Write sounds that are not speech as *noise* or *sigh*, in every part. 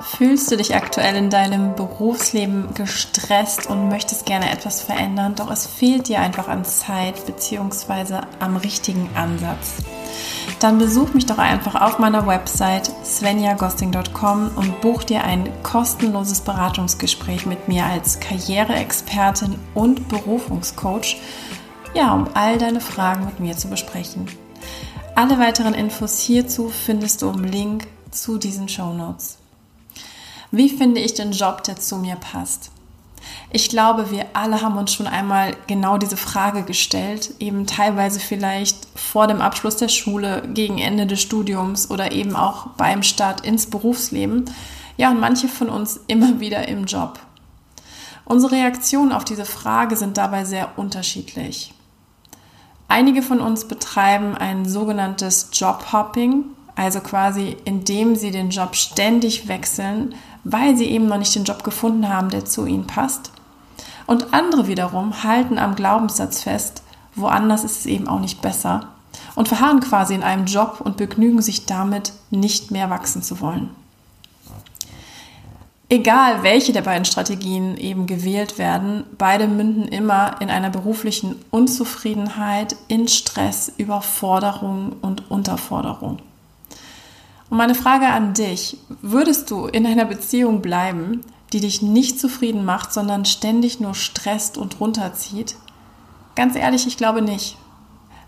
Fühlst du dich aktuell in deinem Berufsleben gestresst und möchtest gerne etwas verändern, doch es fehlt dir einfach an Zeit bzw. am richtigen Ansatz? Dann besuch mich doch einfach auf meiner Website svenjagosting.com und buch dir ein kostenloses Beratungsgespräch mit mir als Karriereexpertin und Berufungscoach, ja, um all deine Fragen mit mir zu besprechen. Alle weiteren Infos hierzu findest du im Link zu diesen Show Notes. Wie finde ich den Job, der zu mir passt? Ich glaube, wir alle haben uns schon einmal genau diese Frage gestellt, eben teilweise vielleicht vor dem Abschluss der Schule, gegen Ende des Studiums oder eben auch beim Start ins Berufsleben. Ja, und manche von uns *laughs* immer wieder im Job. Unsere Reaktionen auf diese Frage sind dabei sehr unterschiedlich. Einige von uns betreiben ein sogenanntes Jobhopping, also quasi indem sie den Job ständig wechseln, weil sie eben noch nicht den Job gefunden haben, der zu ihnen passt. Und andere wiederum halten am Glaubenssatz fest, woanders ist es eben auch nicht besser und verharren quasi in einem Job und begnügen sich damit, nicht mehr wachsen zu wollen. Egal, welche der beiden Strategien eben gewählt werden, beide münden immer in einer beruflichen Unzufriedenheit, in Stress, Überforderung und Unterforderung. Und meine Frage an dich, würdest du in einer Beziehung bleiben, die dich nicht zufrieden macht, sondern ständig nur stresst und runterzieht? Ganz ehrlich, ich glaube nicht.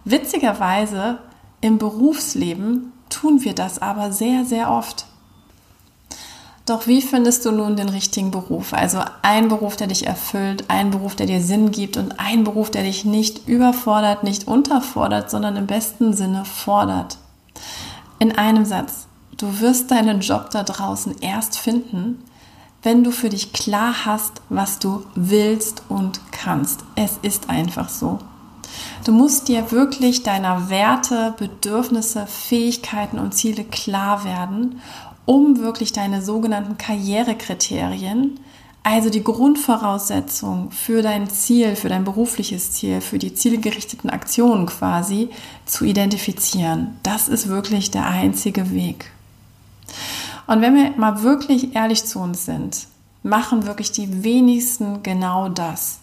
Witzigerweise im Berufsleben tun wir das aber sehr, sehr oft. Doch wie findest du nun den richtigen Beruf? Also ein Beruf, der dich erfüllt, ein Beruf, der dir Sinn gibt und ein Beruf, der dich nicht überfordert, nicht unterfordert, sondern im besten Sinne fordert. In einem Satz. Du wirst deinen Job da draußen erst finden, wenn du für dich klar hast, was du willst und kannst. Es ist einfach so. Du musst dir wirklich deiner Werte, Bedürfnisse, Fähigkeiten und Ziele klar werden, um wirklich deine sogenannten Karrierekriterien, also die Grundvoraussetzung für dein Ziel, für dein berufliches Ziel, für die zielgerichteten Aktionen quasi zu identifizieren. Das ist wirklich der einzige Weg. Und wenn wir mal wirklich ehrlich zu uns sind, machen wirklich die wenigsten genau das.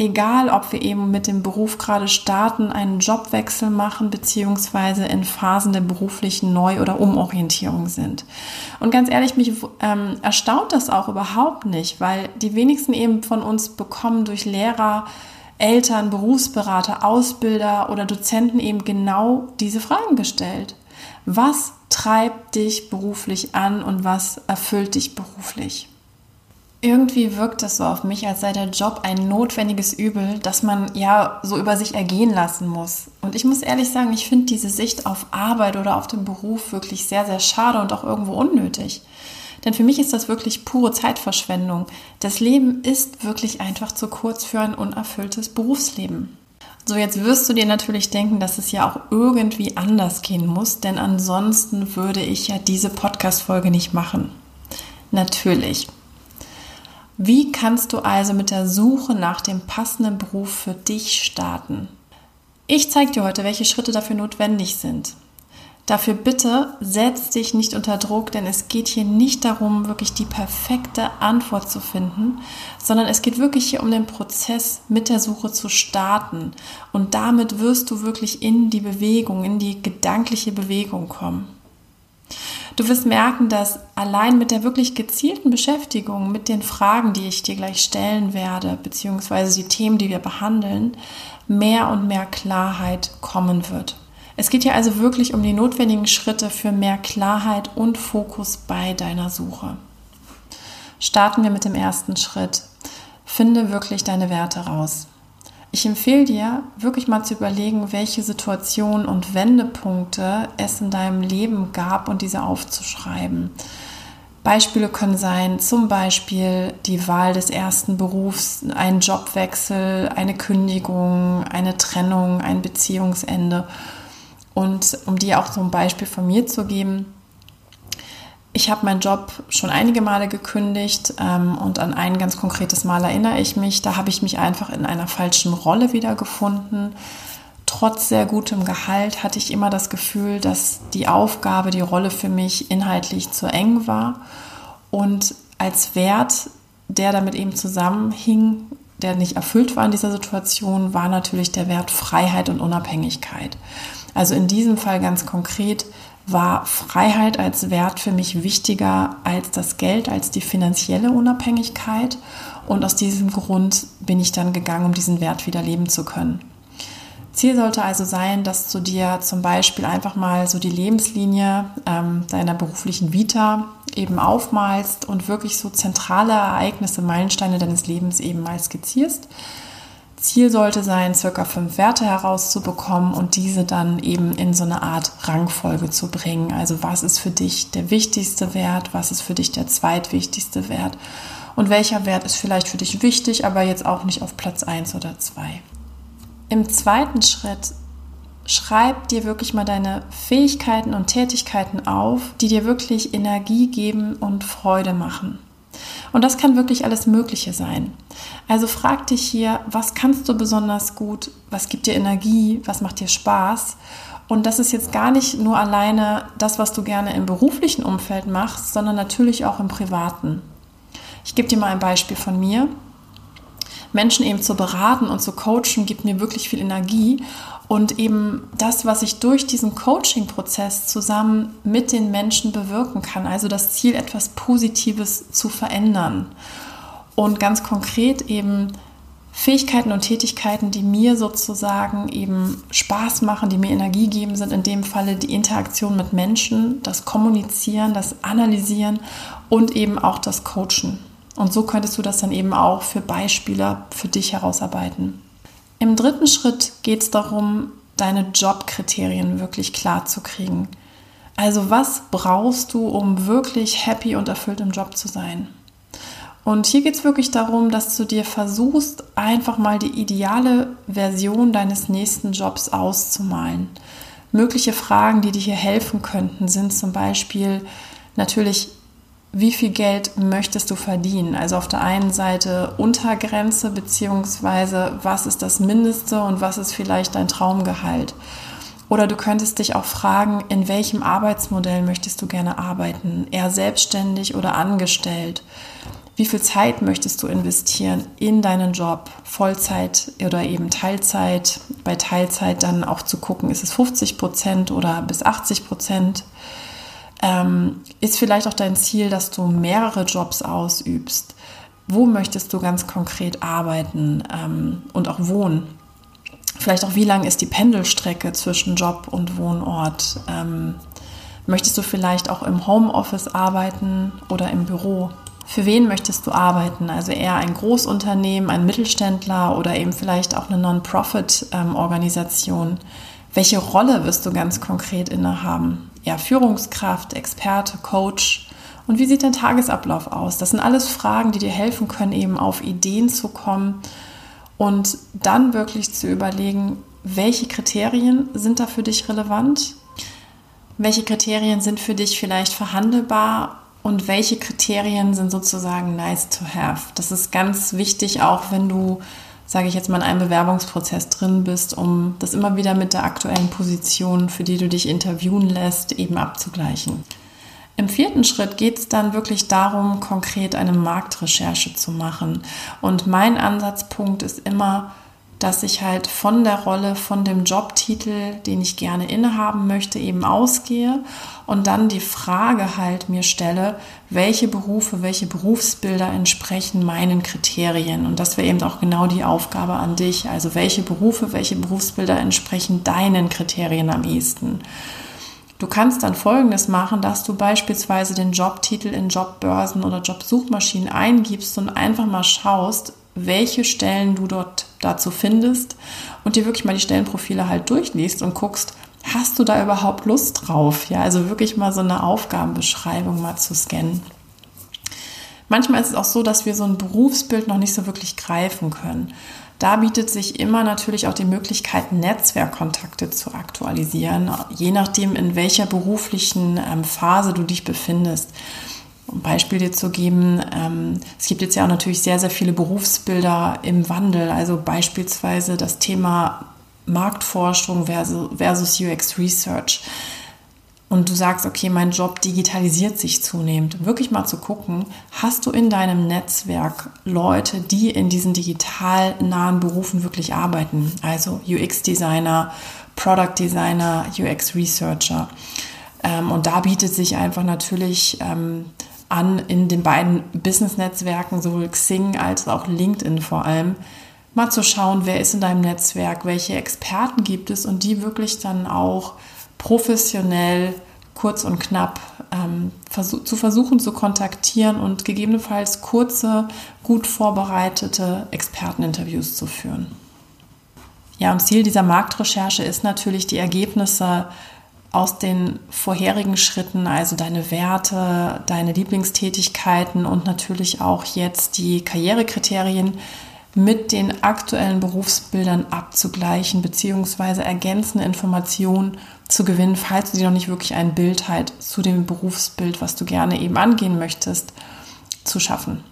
Egal, ob wir eben mit dem Beruf gerade starten, einen Jobwechsel machen, beziehungsweise in Phasen der beruflichen Neu- oder Umorientierung sind. Und ganz ehrlich, mich ähm, erstaunt das auch überhaupt nicht, weil die wenigsten eben von uns bekommen durch Lehrer, Eltern, Berufsberater, Ausbilder oder Dozenten eben genau diese Fragen gestellt. Was treibt dich beruflich an und was erfüllt dich beruflich? Irgendwie wirkt das so auf mich, als sei der Job ein notwendiges Übel, das man ja so über sich ergehen lassen muss. Und ich muss ehrlich sagen, ich finde diese Sicht auf Arbeit oder auf den Beruf wirklich sehr, sehr schade und auch irgendwo unnötig. Denn für mich ist das wirklich pure Zeitverschwendung. Das Leben ist wirklich einfach zu kurz für ein unerfülltes Berufsleben. So, jetzt wirst du dir natürlich denken, dass es ja auch irgendwie anders gehen muss, denn ansonsten würde ich ja diese Podcast-Folge nicht machen. Natürlich. Wie kannst du also mit der Suche nach dem passenden Beruf für dich starten? Ich zeige dir heute, welche Schritte dafür notwendig sind. Dafür bitte setz dich nicht unter Druck, denn es geht hier nicht darum, wirklich die perfekte Antwort zu finden, sondern es geht wirklich hier um den Prozess mit der Suche zu starten. Und damit wirst du wirklich in die Bewegung, in die gedankliche Bewegung kommen. Du wirst merken, dass allein mit der wirklich gezielten Beschäftigung mit den Fragen, die ich dir gleich stellen werde, beziehungsweise die Themen, die wir behandeln, mehr und mehr Klarheit kommen wird. Es geht hier also wirklich um die notwendigen Schritte für mehr Klarheit und Fokus bei deiner Suche. Starten wir mit dem ersten Schritt. Finde wirklich deine Werte raus. Ich empfehle dir, wirklich mal zu überlegen, welche Situationen und Wendepunkte es in deinem Leben gab und diese aufzuschreiben. Beispiele können sein, zum Beispiel die Wahl des ersten Berufs, ein Jobwechsel, eine Kündigung, eine Trennung, ein Beziehungsende und um dir auch so ein Beispiel von mir zu geben, ich habe meinen Job schon einige Male gekündigt ähm, und an ein ganz konkretes Mal erinnere ich mich. Da habe ich mich einfach in einer falschen Rolle wiedergefunden. Trotz sehr gutem Gehalt hatte ich immer das Gefühl, dass die Aufgabe, die Rolle für mich inhaltlich zu eng war. Und als Wert, der damit eben zusammenhing, der nicht erfüllt war in dieser Situation, war natürlich der Wert Freiheit und Unabhängigkeit. Also in diesem Fall ganz konkret war Freiheit als Wert für mich wichtiger als das Geld, als die finanzielle Unabhängigkeit. Und aus diesem Grund bin ich dann gegangen, um diesen Wert wieder leben zu können. Ziel sollte also sein, dass du dir zum Beispiel einfach mal so die Lebenslinie ähm, deiner beruflichen Vita eben aufmalst und wirklich so zentrale Ereignisse, Meilensteine deines Lebens eben mal skizzierst. Ziel sollte sein, circa fünf Werte herauszubekommen und diese dann eben in so eine Art Rangfolge zu bringen. Also was ist für dich der wichtigste Wert, was ist für dich der zweitwichtigste Wert und welcher Wert ist vielleicht für dich wichtig, aber jetzt auch nicht auf Platz 1 oder 2. Im zweiten Schritt schreib dir wirklich mal deine Fähigkeiten und Tätigkeiten auf, die dir wirklich Energie geben und Freude machen. Und das kann wirklich alles Mögliche sein. Also frag dich hier, was kannst du besonders gut, was gibt dir Energie, was macht dir Spaß. Und das ist jetzt gar nicht nur alleine das, was du gerne im beruflichen Umfeld machst, sondern natürlich auch im privaten. Ich gebe dir mal ein Beispiel von mir. Menschen eben zu beraten und zu coachen, gibt mir wirklich viel Energie. Und eben das, was ich durch diesen Coaching-Prozess zusammen mit den Menschen bewirken kann, also das Ziel, etwas Positives zu verändern. Und ganz konkret eben Fähigkeiten und Tätigkeiten, die mir sozusagen eben Spaß machen, die mir Energie geben, sind in dem Falle die Interaktion mit Menschen, das Kommunizieren, das Analysieren und eben auch das Coachen. Und so könntest du das dann eben auch für Beispiele für dich herausarbeiten. Im dritten Schritt geht es darum, deine Jobkriterien wirklich klar zu kriegen. Also was brauchst du, um wirklich happy und erfüllt im Job zu sein? Und hier geht es wirklich darum, dass du dir versuchst, einfach mal die ideale Version deines nächsten Jobs auszumalen. Mögliche Fragen, die dir hier helfen könnten, sind zum Beispiel natürlich, wie viel Geld möchtest du verdienen? Also auf der einen Seite Untergrenze beziehungsweise was ist das Mindeste und was ist vielleicht dein Traumgehalt? Oder du könntest dich auch fragen, in welchem Arbeitsmodell möchtest du gerne arbeiten? Eher selbstständig oder angestellt? Wie viel Zeit möchtest du investieren in deinen Job? Vollzeit oder eben Teilzeit? Bei Teilzeit dann auch zu gucken, ist es 50 Prozent oder bis 80 Prozent? Ähm, ist vielleicht auch dein Ziel, dass du mehrere Jobs ausübst? Wo möchtest du ganz konkret arbeiten ähm, und auch wohnen? Vielleicht auch, wie lang ist die Pendelstrecke zwischen Job und Wohnort? Ähm, möchtest du vielleicht auch im Homeoffice arbeiten oder im Büro? Für wen möchtest du arbeiten? Also eher ein Großunternehmen, ein Mittelständler oder eben vielleicht auch eine Non-Profit-Organisation? Ähm, Welche Rolle wirst du ganz konkret innehaben? Ja, Führungskraft, Experte, Coach? Und wie sieht dein Tagesablauf aus? Das sind alles Fragen, die dir helfen können, eben auf Ideen zu kommen und dann wirklich zu überlegen, welche Kriterien sind da für dich relevant? Welche Kriterien sind für dich vielleicht verhandelbar und welche Kriterien sind sozusagen nice to have? Das ist ganz wichtig, auch wenn du sage ich jetzt mal, in einem Bewerbungsprozess drin bist, um das immer wieder mit der aktuellen Position, für die du dich interviewen lässt, eben abzugleichen. Im vierten Schritt geht es dann wirklich darum, konkret eine Marktrecherche zu machen. Und mein Ansatzpunkt ist immer, dass ich halt von der Rolle, von dem Jobtitel, den ich gerne innehaben möchte, eben ausgehe und dann die Frage halt mir stelle, welche Berufe, welche Berufsbilder entsprechen meinen Kriterien. Und das wäre eben auch genau die Aufgabe an dich. Also welche Berufe, welche Berufsbilder entsprechen deinen Kriterien am ehesten. Du kannst dann Folgendes machen, dass du beispielsweise den Jobtitel in Jobbörsen oder Jobsuchmaschinen eingibst und einfach mal schaust, welche Stellen du dort dazu findest und dir wirklich mal die Stellenprofile halt durchliest und guckst, hast du da überhaupt Lust drauf? Ja, also wirklich mal so eine Aufgabenbeschreibung mal zu scannen. Manchmal ist es auch so, dass wir so ein Berufsbild noch nicht so wirklich greifen können. Da bietet sich immer natürlich auch die Möglichkeit, Netzwerkkontakte zu aktualisieren, je nachdem, in welcher beruflichen ähm, Phase du dich befindest. Um Beispiel dir zu geben, ähm, es gibt jetzt ja auch natürlich sehr, sehr viele Berufsbilder im Wandel. Also beispielsweise das Thema Marktforschung versus, UX Research. und du sagst, okay, mein Job digitalisiert sich zunehmend, wirklich mal zu gucken, hast du in deinem Netzwerk Leute, die in diesen digital nahen Berufen wirklich arbeiten, also UX-Designer, Product Designer, UX-Researcher. Ähm, und da bietet sich einfach natürlich ähm, an, in den beiden Business-Netzwerken, sowohl Xing als auch LinkedIn vor allem, mal zu schauen, wer ist in deinem Netzwerk, welche Experten gibt es und die wirklich dann auch professionell, kurz und knapp ähm, versuch, zu versuchen zu kontaktieren und gegebenenfalls kurze, gut vorbereitete Experteninterviews zu führen. Ja, und Ziel dieser Marktrecherche ist natürlich, die Ergebnisse aus den vorherigen Schritten, also deine Werte, deine Lieblingstätigkeiten und natürlich auch jetzt die Karrierekriterien mit den aktuellen Berufsbildern abzugleichen bzw. ergänzende Informationen zu gewinnen, falls du dir noch nicht wirklich ein Bild halt zu dem Berufsbild, was du gerne eben angehen möchtest, zu schaffen.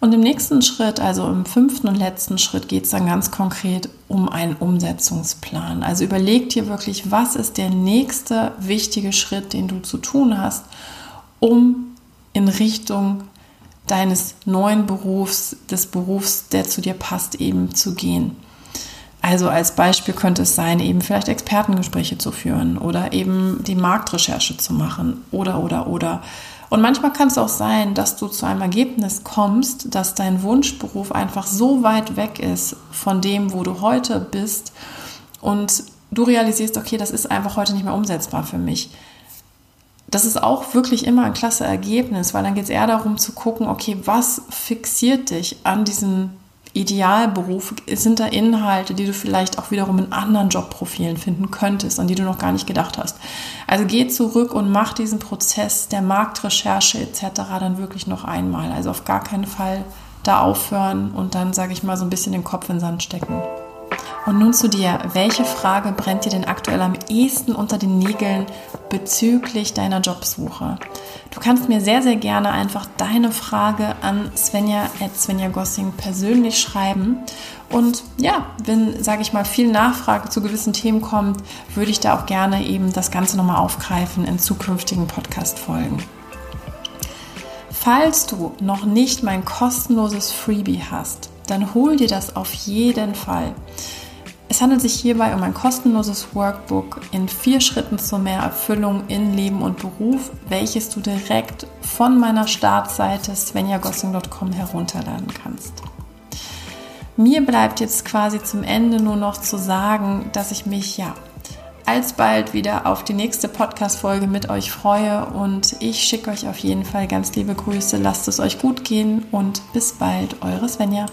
Und im nächsten Schritt, also im fünften und letzten Schritt, geht es dann ganz konkret um einen Umsetzungsplan. Also überleg dir wirklich, was ist der nächste wichtige Schritt, den du zu tun hast, um in Richtung deines neuen Berufs, des Berufs, der zu dir passt, eben zu gehen. Also als Beispiel könnte es sein, eben vielleicht Expertengespräche zu führen oder eben die Marktrecherche zu machen oder oder oder. Und manchmal kann es auch sein, dass du zu einem Ergebnis kommst, dass dein Wunschberuf einfach so weit weg ist von dem, wo du heute bist. Und du realisierst, okay, das ist einfach heute nicht mehr umsetzbar für mich. Das ist auch wirklich immer ein klasse Ergebnis, weil dann geht es eher darum zu gucken, okay, was fixiert dich an diesem Idealberuf? Sind da Inhalte, die du vielleicht auch wiederum in anderen Jobprofilen finden könntest, an die du noch gar nicht gedacht hast? Also geh zurück und mach diesen Prozess der Marktrecherche etc. dann wirklich noch einmal. Also auf gar keinen Fall da aufhören und dann, sage ich mal, so ein bisschen den Kopf in den Sand stecken. Und nun zu dir. Welche Frage brennt dir denn aktuell am ehesten unter den Nägeln bezüglich deiner Jobsuche? Du kannst mir sehr, sehr gerne einfach deine Frage an Svenja at Svenja Gossing persönlich schreiben. Und ja, wenn, sage ich mal, viel Nachfrage zu gewissen Themen kommt, würde ich da auch gerne eben das Ganze nochmal aufgreifen in zukünftigen Podcast-Folgen. Falls du noch nicht mein kostenloses Freebie hast, dann hol dir das auf jeden Fall. Es handelt sich hierbei um ein kostenloses Workbook in vier Schritten zu mehr Erfüllung in Leben und Beruf, welches du direkt von meiner Startseite svenjagossing.com herunterladen kannst. Mir bleibt jetzt quasi zum Ende nur noch zu sagen, dass ich mich ja alsbald wieder auf die nächste Podcast-Folge mit euch freue und ich schicke euch auf jeden Fall ganz liebe Grüße. Lasst es euch gut gehen und bis bald, eure Svenja.